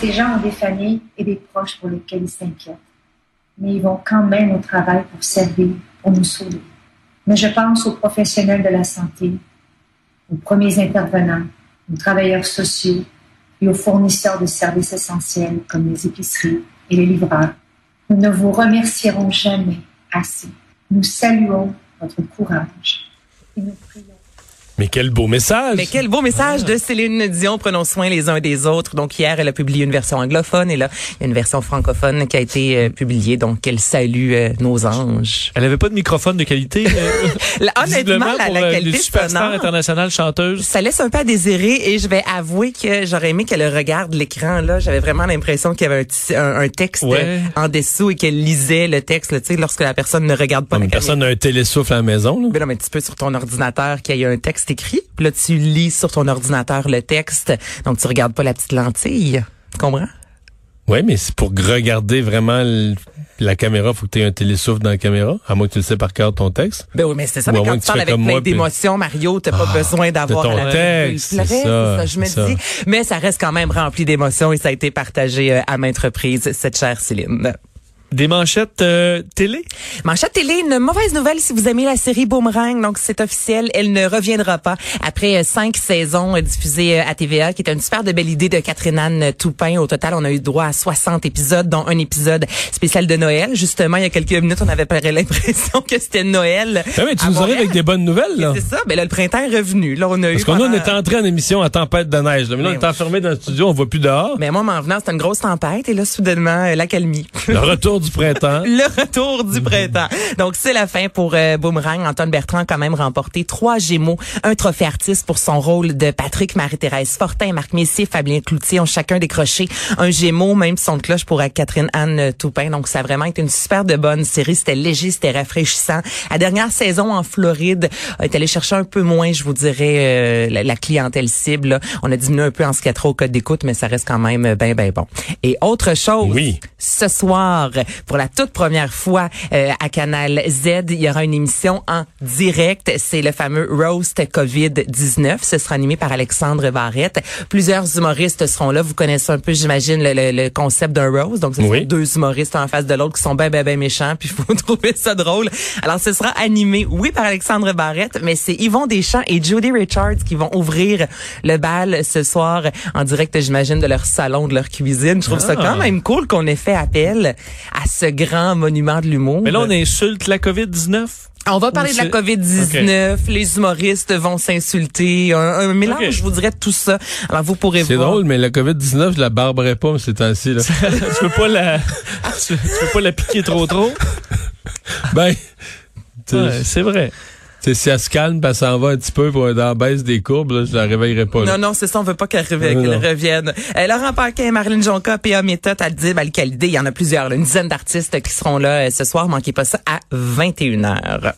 Ces gens ont des familles et des proches pour lesquels ils s'inquiètent. Mais ils vont quand même au travail pour servir, pour nous sauver. Mais je pense aux professionnels de la santé, aux premiers intervenants, aux travailleurs sociaux et aux fournisseurs de services essentiels comme les épiceries et les livreurs. Nous ne vous remercierons jamais assez. Nous saluons votre courage et nous prions. Mais quel beau message! Mais quel beau message de Céline Dion. Prenons soin les uns des autres. Donc hier, elle a publié une version anglophone et là, il y a une version francophone qui a été euh, publiée. Donc elle salue euh, nos anges. Elle avait pas de microphone de qualité. euh, La- honnêtement, la, pour, la euh, qualité sonore, internationales chanteuses. ça laisse un peu à désirer et je vais avouer que j'aurais aimé qu'elle regarde l'écran là. J'avais vraiment l'impression qu'il y avait un, petit- un- un texte Ouais. en dessous et qu'elle lisait le texte. là, Tu sais, lorsque la personne ne regarde pas Comme la personne n'a un télésouffle à la maison. Là. Mais non, mais tu peux sur ton ordinateur qu'il y a un texte écrit. Puis là, tu lis sur ton ordinateur le texte. Donc, tu regardes pas la petite lentille. Tu comprends? Oui, mais c'est pour regarder vraiment la caméra, faut que tu aies un télésouffle dans la caméra, à moins que tu le sais par cœur ton texte. Ben oui, mais c'est ça. Mais quand tu tu parles avec plein d'émotions, Mario, t'as pas Ah, besoin d'avoir ton la texte, c'est ça, je me ça. dis. Mais ça reste quand même rempli d'émotions et ça a été partagé euh, à maintes reprises, cette chère Céline. Des manchettes euh, télé? Manchette télé, une mauvaise nouvelle si vous aimez la série Boomerang. Donc, c'est officiel, elle ne reviendra pas après euh, cinq saisons euh, diffusées euh, à TVA, qui est une super de belle idée de Catherine-Anne Toupin. Au total, on a eu droit à 60 épisodes, dont un épisode spécial de Noël. Justement, il y a quelques minutes, on avait l'impression que c'était Noël. Ah oui, tu nous arrives avec des bonnes nouvelles, là. C'est ça, mais là, le printemps est revenu. Là, on a eu Parce qu'on pendant- est entré en émission à tempête de neige. Là. Mais là, on Mais est enfermé dans le studio, on voit plus dehors. Mais moi, m'en venant, c'était une grosse tempête et là, soudainement, l'accalmie. Le retour du printemps. le retour du printemps. Donc, c'est la fin pour euh, Boomerang. Antoine Bertrand a quand même remporté trois Gémeaux, un trophée artiste pour son rôle de Patrick, Marie-Thérèse Fortin, Marc Messier, Fabien Cloutier ont chacun décroché un Gémeaux, même son de cloche pour euh, Catherine-Anne Toupin. Donc, ça a vraiment été une super de bonne série. C'était léger, c'était rafraîchissant. La dernière saison en Floride est allée chercher un peu moins, je vous dirais, euh, la, la clientèle cible. là. On a diminué un peu en ce qui a trop au code d'écoute, mais ça reste quand même ben, ben bon. Et autre chose, Oui. ce soir, pour la toute première fois euh, à Canal Z, il y aura une émission en direct. C'est le fameux Roast COVID-19. Ce sera animé par Alexandre Barrette. Plusieurs humoristes seront là. Vous connaissez un peu, j'imagine, le, le- le concept d'un roast. Donc, ce sont Oui. deux humoristes en face de l'autre qui sont ben, ben, ben méchants. Puis, il faut trouver ça drôle. Alors, ce sera animé, oui, par Alexandre Barrette, mais c'est Yvon Deschamps et Judy Richards qui vont ouvrir le bal ce soir en direct, j'imagine, de leur salon, de leur cuisine. Je trouve ça Ah. quand même cool qu'on ait fait appel à ce grand monument de l'humour. Mais là, on insulte la COVID-19. On va parler de la c'est- COVID-19, les humoristes vont s'insulter, un, un mélange, je vous dirais, de tout ça. Alors, vous pourrez C'est voir. drôle, mais la COVID-19, je la barberai pas ces temps-ci. Là. tu peux pas la, tu, tu peux pas la piquer trop trop? ben, Ouais, c'est vrai. Tu sais, si elle se calme, ben, elle s'en va un petit peu pour dans la baisse des courbes, là, je la réveillerai pas. là. Non, non, c'est ça, on veut pas qu'elle revienne. Non, qu'elle non. revienne. Euh, Laurent Paquin, Marilyn Jonca, P.A. Méthode, Aldib, Alcalidé, il y en a plusieurs, là, une dizaine d'artistes qui seront là euh, ce soir. Manquez pas ça à 21h.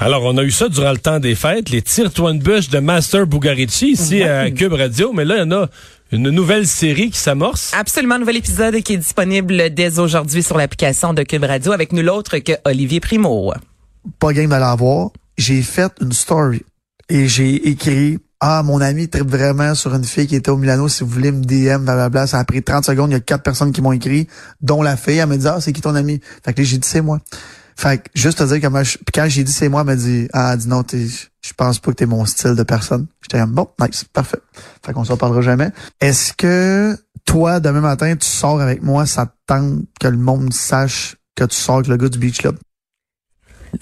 Alors, on a eu ça durant le temps des fêtes, les tire-toi une bûche de Master Bugarici ici à Cube Radio, mais là, il y en a une nouvelle série qui s'amorce. Absolument, nouvel épisode qui est disponible dès aujourd'hui sur l'application de Cube Radio avec nous l'autre que Olivier Primo. pas game de l'avoir. J'ai fait une story et j'ai écrit Ah, mon ami tripe vraiment sur une fille qui était au Milano, si vous voulez me DM, blablabla. Ça a pris 30 secondes, il y a quatre personnes qui m'ont écrit, dont la fille. Elle m'a dit Ah, c'est qui ton ami? Fait que j'ai dit c'est moi. Fait que juste te dire comment je. Quand j'ai dit c'est moi, elle m'a dit Ah, dit non, t'es. Je pense pas que t'es mon style de personne. J'étais bon, nice, parfait. Fait qu'on s'en parlera jamais. Est-ce que toi, demain matin, tu sors avec moi, ça te tente que le monde sache que tu sors avec le gars du Beach Club?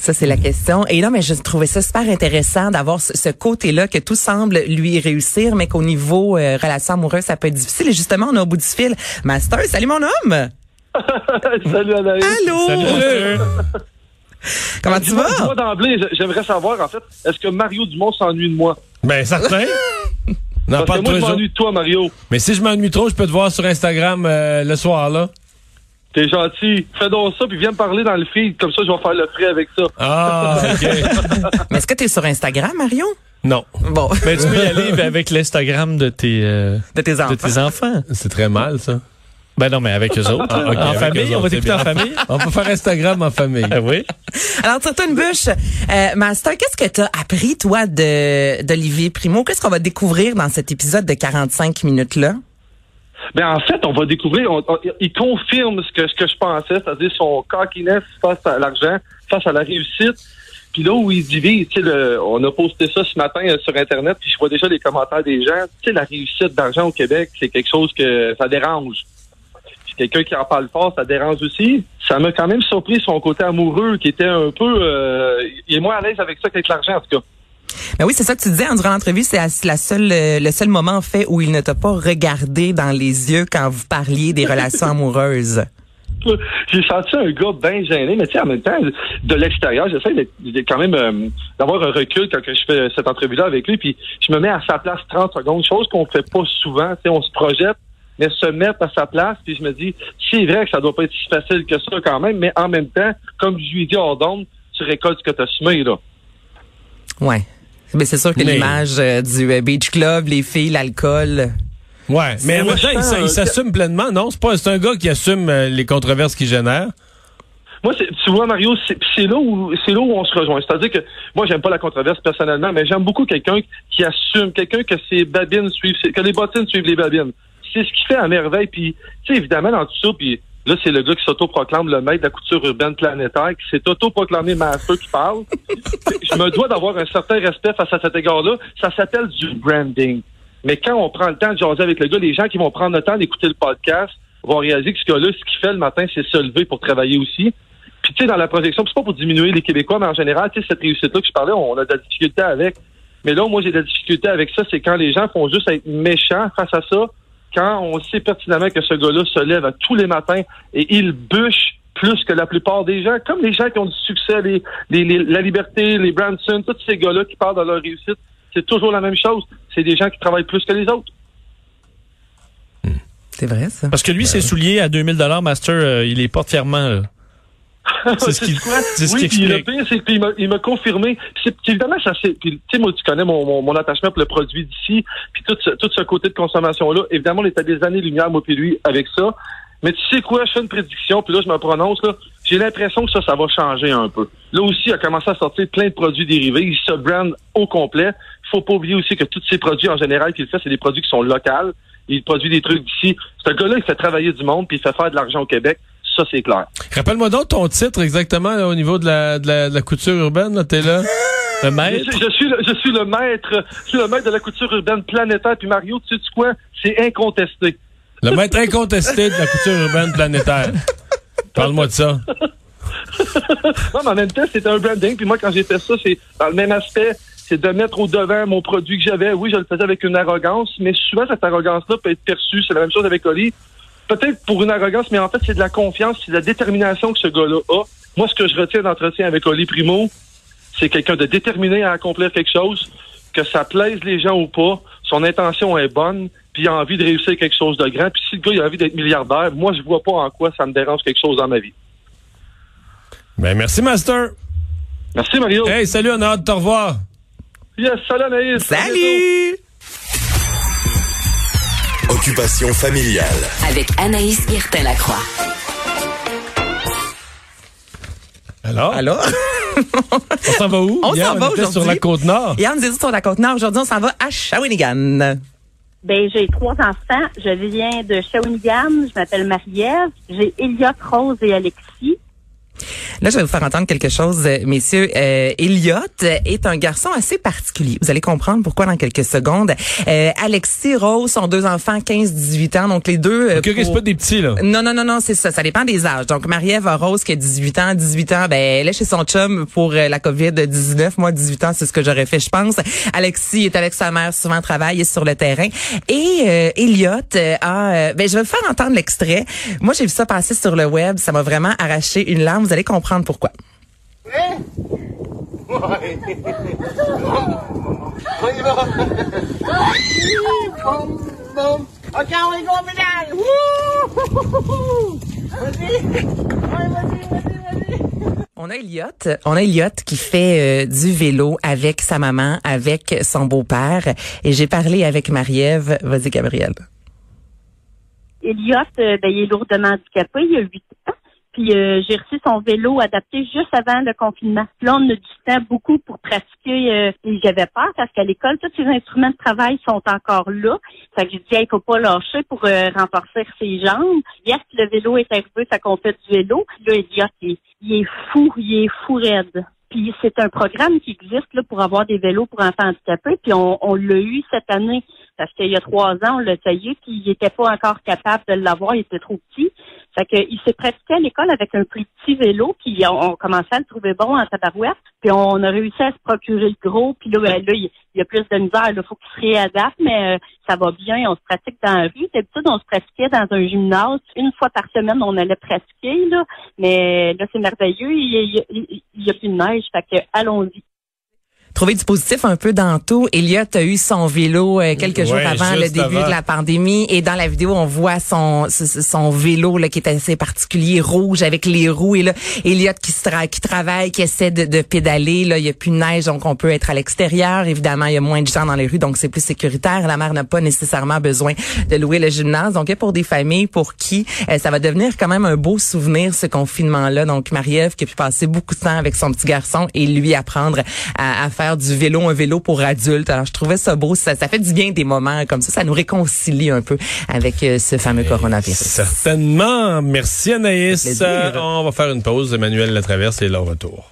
Ça, c'est la question. Et non, mais je trouvais ça super intéressant d'avoir ce, ce côté-là que tout semble lui réussir, mais qu'au niveau euh, relation amoureuse, ça peut être difficile. Et justement, on est au bout du fil. Master, salut mon homme! Salut Anaïs. Allô! Salut. Comment tu Dis-moi- vas? dis-moi d'emblée, j'aimerais savoir, en fait, est-ce que Mario Dumont s'ennuie de moi? Ben, certain. Non, Parce pas que de moi, je m'ennuie de toi, Mario. Mais si je m'ennuie trop, je peux te voir sur Instagram euh, le soir, là. T'es gentil. Fais donc ça, puis viens me parler dans le feed. Comme ça, je vais faire le frais avec ça. Ah, OK. Mais est-ce que tu es sur Instagram, Mario? non, Bon, Mais tu peux y aller avec l'Instagram de tes euh, de tes enfants. de tes enfants. c'est très mal, ça. Ben non, mais avec eux autres. Ah, en famille, on va t'écouter en famille? On peut faire Instagram en famille. Ah oui. Alors, tire-toi une bûche. Euh, Master, qu'est-ce que tu as appris, toi, de d'Olivier Primo? Qu'est-ce qu'on va découvrir dans cet épisode de 45 minutes-là? Ben en fait, on va découvrir, on- on- il confirme ce que ce que je pensais, c'est-à-dire son cockiness face à l'argent, face à la réussite. Puis là où il divise, le- on a posté ça ce matin euh, sur internet, puis je vois déjà les commentaires des gens. Tu sais, la réussite d'argent au Québec, c'est quelque chose que ça dérange. Puis quelqu'un qui en parle fort, ça dérange aussi. Ça m'a quand même surpris son côté amoureux, qui était un peu, euh, il est moins à l'aise avec ça qu'avec l'argent en tout cas. Ben oui, c'est ça que tu disais en durant l'entrevue, c'est la- seule, euh, le seul moment en fait où il ne t'a pas regardé dans les yeux quand vous parliez des relations amoureuses. J'ai senti un gars bien gêné, mais tu sais, en même temps, de l'extérieur, j'essaie quand même euh, d'avoir un recul quand je fais cette entrevue-là avec lui, puis je me mets à sa place 30 secondes, chose qu'on fait pas souvent, tu sais, on se projette, mais se mettre à sa place, puis je me dis, c'est vrai que ça doit pas être si facile que ça quand même, mais en même temps, comme je lui ai dit hors d'onde, tu récoltes ce que tu as semé, là. Ouais. Mais c'est sûr que Mais- l'image euh, du euh, beach club, les filles, l'alcool. Ouais, mais en il il s'assume pleinement. Non, c'est pas, c'est un gars qui assume euh, les controverses qu'il génère. Moi, c'est- tu vois, Mario, c'est c'est là où c'est là où on se rejoint. C'est-à-dire que moi, j'aime pas la controverse personnellement, mais j'aime beaucoup quelqu'un qui assume, quelqu'un que ses babines suivent, que les bottines suivent les babines. C'est ce qui fait à merveille. Puis, tu sais, évidemment, dans tout ça, puis là, c'est le gars qui s'autoproclame le maître de la couture urbaine planétaire, qui s'est autoproclamé master qui parle. Je me dois d'avoir un certain respect face à cet égard-là. Ça s'appelle du branding. Mais quand on prend le temps de jaser avec le gars, les gens qui vont prendre le temps d'écouter le podcast vont réaliser que ce gars-là, ce qu'il fait le matin, c'est se lever pour travailler aussi. Puis tu sais, dans la projection, c'est pas pour diminuer les Québécois, mais en général, tu sais, cette réussite-là que je parlais, on a de la difficulté avec. Mais là, moi, j'ai de la difficulté avec ça, c'est quand les gens font juste être méchants face à ça, quand on sait pertinemment que ce gars-là se lève à tous les matins et il bûche plus que la plupart des gens, comme les gens qui ont du succès, les, les- les- la liberté, les Branson, tous ces gars-là qui parlent de leur réussite, c'est toujours la même chose. C'est des gens qui travaillent plus que les autres. C'est vrai, ça. Parce que lui, ses souliers à 2000 dollars Master, euh, il les porte fièrement. là. C'est ce qui, C'est ce oui, qui puis le pire, c'est qu'il m'a, il m'a confirmé. Puis évidemment, ça c'est. Tu sais, moi, tu connais mon, mon, mon attachement pour le produit d'ici, puis tout ce, tout ce côté de consommation-là. Évidemment, on est à des années-lumière, moi puis lui, avec ça. Mais tu sais quoi, je fais une prédiction, puis là, je me prononce, là. J'ai l'impression que ça, ça va changer un peu. Là aussi, il a commencé à sortir plein de produits dérivés. Il se brand au complet. Faut pas oublier aussi que tous ces produits, en général, qu'il fait, c'est des produits qui sont locaux. Il produit des trucs d'ici. Ce gars-là, il fait travailler du monde, puis il fait faire de l'argent au Québec. Ça, c'est clair. Rappelle-moi donc ton titre exactement là, au niveau de la, de la, de la couture urbaine. Là, t'es là. Le maître. je suis le, je suis le maître, je suis le maître de la couture urbaine planétaire. Puis Mario, tu sais quoi? C'est incontesté. Le maître incontesté de la couture urbaine planétaire. Parle-moi de ça. Non, mais en même temps, c'est un branding. Puis moi, quand j'ai fait ça, c'est dans le même aspect. C'est de mettre au devant mon produit que j'avais. Oui, je le faisais avec une arrogance, mais souvent, cette arrogance-là peut être perçue. C'est la même chose avec Oli. Peut-être pour une arrogance, mais en fait, c'est de la confiance, c'est de la détermination que ce gars-là a. Moi, ce que je retiens d'entretien avec Oli Primo, c'est quelqu'un de déterminé à accomplir quelque chose, que ça plaise les gens ou pas, son intention est bonne, puis il a envie de réussir quelque chose de grand. Puis si le gars il a envie d'être milliardaire, moi, je vois pas en quoi ça me dérange quelque chose dans ma vie. Ben, merci, Master. Merci, Mario. Hey, salut, on a hâte de te revoir. Yes, salut, Anaïs. Salut! Occupation familiale. Avec Anaïs Guertin-Lacroix. Alors, Alors? on s'en va où? On s'en va était sur aujourd'hui. la Côte-Nord. Hier, on dit sur la Côte-Nord. Aujourd'hui, on s'en va à Shawinigan. Ben, j'ai trois enfants. Je viens de Shawinigan. Je m'appelle Marie-Ève. J'ai Elliot, Rose et Alexis. Là, je vais vous faire entendre quelque chose, euh, messieurs. Euh, Elliot est un garçon assez particulier. Vous allez comprendre pourquoi dans quelques secondes. Euh, Alexis, Rose sont deux enfants, 15-18 ans. Donc, les deux... euh, Ok, ok, c'est pour- pas des petits, là. Non, non, non, non, c'est ça. Ça dépend des âges. Donc, Marie-Ève a Rose qui a 18 ans. 18 ans, ben, elle est chez son chum pour euh, la COVID-19. Moi, 18 ans, c'est ce que j'aurais fait, je pense. Alexis est avec sa mère, souvent travaille, est sur le terrain. Et euh, Elliot a... ben, je vais vous faire entendre l'extrait. Moi, j'ai vu ça passer sur le web. Ça m'a vraiment arraché une larme. Vous allez comprendre pourquoi. On a Elliot, on a qui fait euh, du vélo avec sa maman, avec son beau-père. Et j'ai parlé avec Marie-Ève. Vas-y, Gabrielle. Elliot, euh, ben, il est lourdement handicapé. Il a 8 ans. Puis euh, j'ai reçu son vélo adapté juste avant le confinement. Là, on a du temps beaucoup pour pratiquer. Euh, et j'avais peur parce qu'à l'école, tous ces instruments de travail sont encore là. Fait que j'ai dit, il faut pas lâcher pour euh, renforcer ses jambes. Yes, le vélo est arrivé, ça qu'on fait du vélo. Là, il, il est fou, il est fou raide. Puis c'est un programme qui existe là, pour avoir des vélos pour enfants handicapés. Puis on, on l'a eu cette année parce qu'il y a trois ans, on l'a essayé, puis il n'était pas encore capable de l'avoir, il était trop petit. Fait qu'il s'est pratiqué à l'école avec un plus petit vélo, puis on, commençait à le trouver bon en tabarouette, puis on a réussi à se procurer le gros, puis là, ben, là il y a plus de misère, il faut qu'il se réadapte, mais euh, ça va bien, on se pratique dans la rue. D'habitude, on se pratiquait dans un gymnase, une fois par semaine, on allait pratiquer, là, mais là, c'est merveilleux, il n'y a, plus de neige, fait que allons-y trouver du positif un peu dans tout. Elliot a eu son vélo euh, quelques jours avant le début de la pandémie. Et dans la vidéo on voit son son vélo là qui est assez particulier rouge avec les roues. Et là Elliot qui qui travaille qui essaie de, de, pédaler. Là il y a plus de neige donc on peut être à l'extérieur. Évidemment il y a moins de gens dans les rues donc c'est plus sécuritaire. La mère n'a pas nécessairement besoin de louer le gymnase. Donc pour des familles pour qui euh, ça va devenir quand même un beau souvenir ce confinement là donc Marie-Ève qui a pu passer beaucoup de temps avec son petit garçon et lui apprendre à, à faire du vélo, un vélo pour adultes. Alors, je trouvais ça beau. Ça, ça fait du bien des moments comme ça. Ça nous réconcilie un peu avec euh, ce fameux coronavirus. Certainement. Merci Anaïs. on va faire une pause. Emmanuel Latraverse est là au retour.